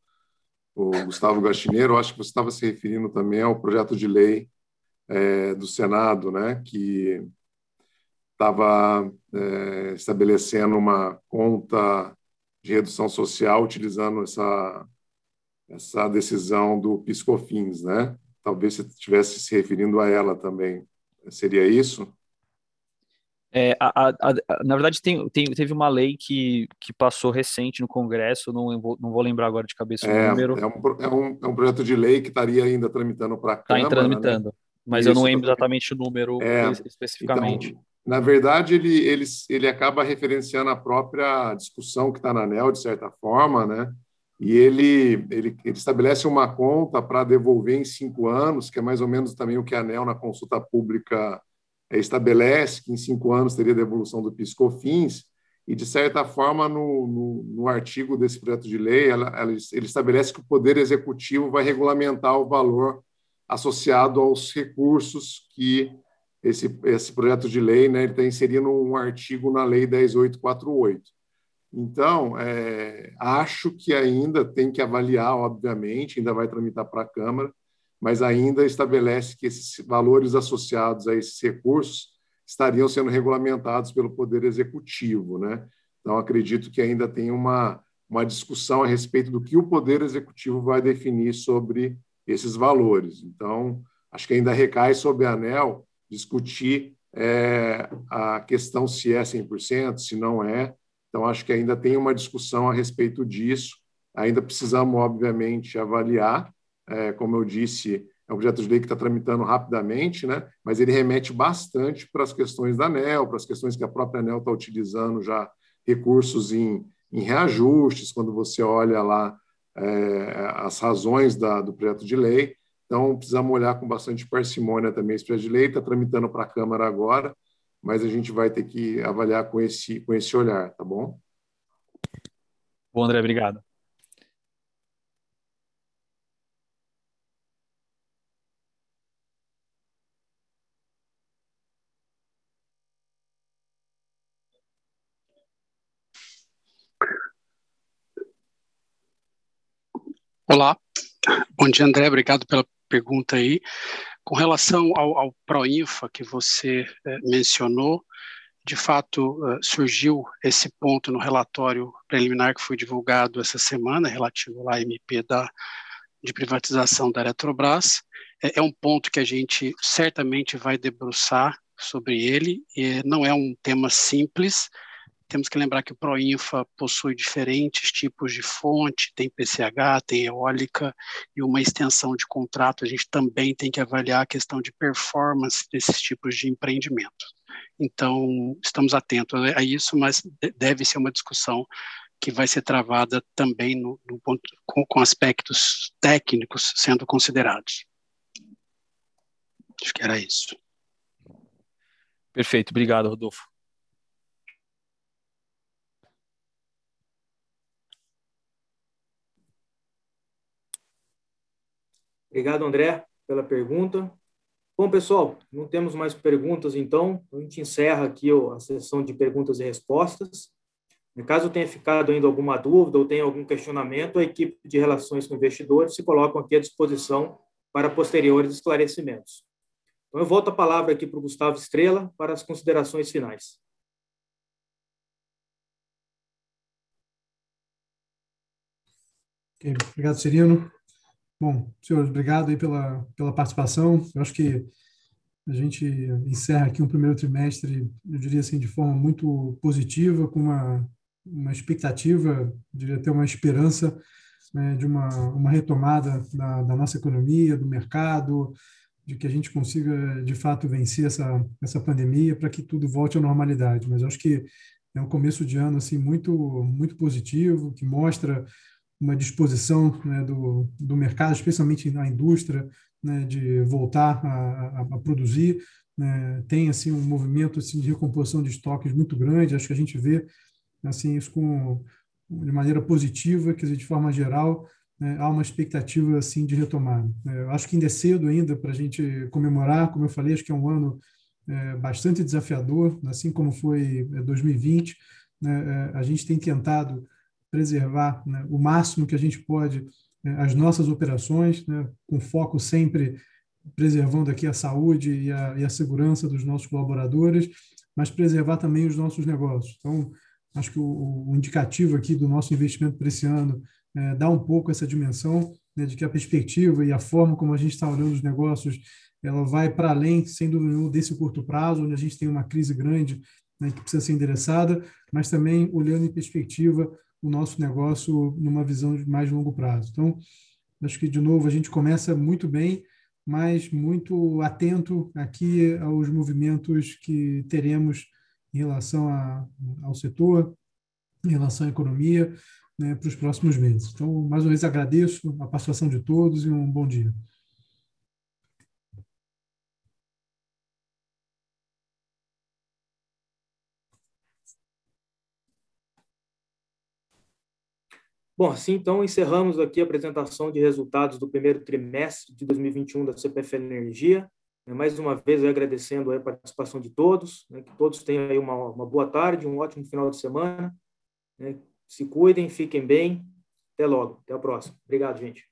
o Gustavo Gastineiro, acho que você estava se referindo também ao projeto de lei é, do Senado, né, que estava é, estabelecendo uma conta de redução social utilizando essa, essa decisão do Piscofins, né? Talvez você estivesse se referindo a ela também. Seria isso? É, a, a, a, na verdade, tem, tem, teve uma lei que, que passou recente no Congresso, não vou, não vou lembrar agora de cabeça o é, número. É um, é, um, é um projeto de lei que estaria ainda tramitando para a tá Câmara. Está tramitando, né? mas Isso, eu não lembro exatamente o número é, especificamente. Então, na verdade, ele, ele, ele acaba referenciando a própria discussão que está na ANEL, de certa forma, né? E ele, ele, ele estabelece uma conta para devolver em cinco anos, que é mais ou menos também o que a ANEL, na consulta pública, é, estabelece que em cinco anos teria devolução do PiscoFins, e, de certa forma, no, no, no artigo desse projeto de lei, ela, ela, ele estabelece que o Poder Executivo vai regulamentar o valor associado aos recursos que esse, esse projeto de lei né, está inserindo um artigo na Lei 10848. Então, é, acho que ainda tem que avaliar, obviamente, ainda vai tramitar para a Câmara, mas ainda estabelece que esses valores associados a esses recursos estariam sendo regulamentados pelo Poder Executivo. Né? Então, acredito que ainda tem uma, uma discussão a respeito do que o Poder Executivo vai definir sobre esses valores. Então, acho que ainda recai sobre a ANEL discutir é, a questão se é 100%, se não é. Então, acho que ainda tem uma discussão a respeito disso. Ainda precisamos, obviamente, avaliar, é, como eu disse, é um projeto de lei que está tramitando rapidamente, né? mas ele remete bastante para as questões da ANEL, para as questões que a própria ANEL está utilizando já recursos em, em reajustes, quando você olha lá é, as razões da, do projeto de lei. Então, precisamos olhar com bastante parcimônia também esse projeto de lei, está tramitando para a Câmara agora, mas a gente vai ter que avaliar com esse, com esse olhar, tá bom? Bom, André, obrigado. Olá, bom dia André, obrigado pela pergunta aí. Com relação ao, ao Proinfa que você eh, mencionou, de fato uh, surgiu esse ponto no relatório preliminar que foi divulgado essa semana, relativo à MP da, de privatização da Eletrobras. É, é um ponto que a gente certamente vai debruçar sobre ele, e não é um tema simples, temos que lembrar que o Proinfa possui diferentes tipos de fonte, tem PCH, tem eólica e uma extensão de contrato. A gente também tem que avaliar a questão de performance desses tipos de empreendimento. Então, estamos atentos a isso, mas deve ser uma discussão que vai ser travada também no, no ponto, com, com aspectos técnicos sendo considerados. Acho que era isso. Perfeito, obrigado, Rodolfo. Obrigado, André, pela pergunta. Bom, pessoal, não temos mais perguntas, então a gente encerra aqui a sessão de perguntas e respostas. Caso tenha ficado ainda alguma dúvida ou tenha algum questionamento, a equipe de relações com investidores se coloca aqui à disposição para posteriores esclarecimentos. Então, eu volto a palavra aqui para o Gustavo Estrela para as considerações finais. Okay. Obrigado, Cirino. Bom, senhores, obrigado aí pela, pela participação. Eu acho que a gente encerra aqui um primeiro trimestre, eu diria assim, de forma muito positiva, com uma, uma expectativa, diria até uma esperança né, de uma, uma retomada da, da nossa economia, do mercado, de que a gente consiga, de fato, vencer essa, essa pandemia para que tudo volte à normalidade. Mas acho que é um começo de ano assim muito muito positivo, que mostra uma disposição né, do, do mercado, especialmente na indústria, né, de voltar a, a, a produzir. Né, tem assim um movimento assim, de recomposição de estoques muito grande. Acho que a gente vê assim isso com de maneira positiva, quer dizer, de forma geral, né, há uma expectativa assim de retomada. É, acho que ainda é cedo ainda para a gente comemorar, como eu falei, acho que é um ano é, bastante desafiador, assim como foi 2020. É, né, é, a gente tem tentado preservar né, o máximo que a gente pode é, as nossas operações, né, com foco sempre preservando aqui a saúde e a, e a segurança dos nossos colaboradores, mas preservar também os nossos negócios. Então, acho que o, o indicativo aqui do nosso investimento para esse ano é, dá um pouco essa dimensão né, de que a perspectiva e a forma como a gente está olhando os negócios ela vai para além, sem dúvida nenhuma, desse curto prazo, onde a gente tem uma crise grande né, que precisa ser endereçada, mas também olhando em perspectiva o nosso negócio numa visão de mais longo prazo. Então, acho que, de novo, a gente começa muito bem, mas muito atento aqui aos movimentos que teremos em relação a, ao setor, em relação à economia, né, para os próximos meses. Então, mais uma vez, agradeço a participação de todos e um bom dia. Bom, assim, então, encerramos aqui a apresentação de resultados do primeiro trimestre de 2021 da CPFL Energia. Né, mais uma vez, agradecendo a participação de todos, né, que todos tenham aí uma, uma boa tarde, um ótimo final de semana. Né, se cuidem, fiquem bem. Até logo. Até a próxima. Obrigado, gente.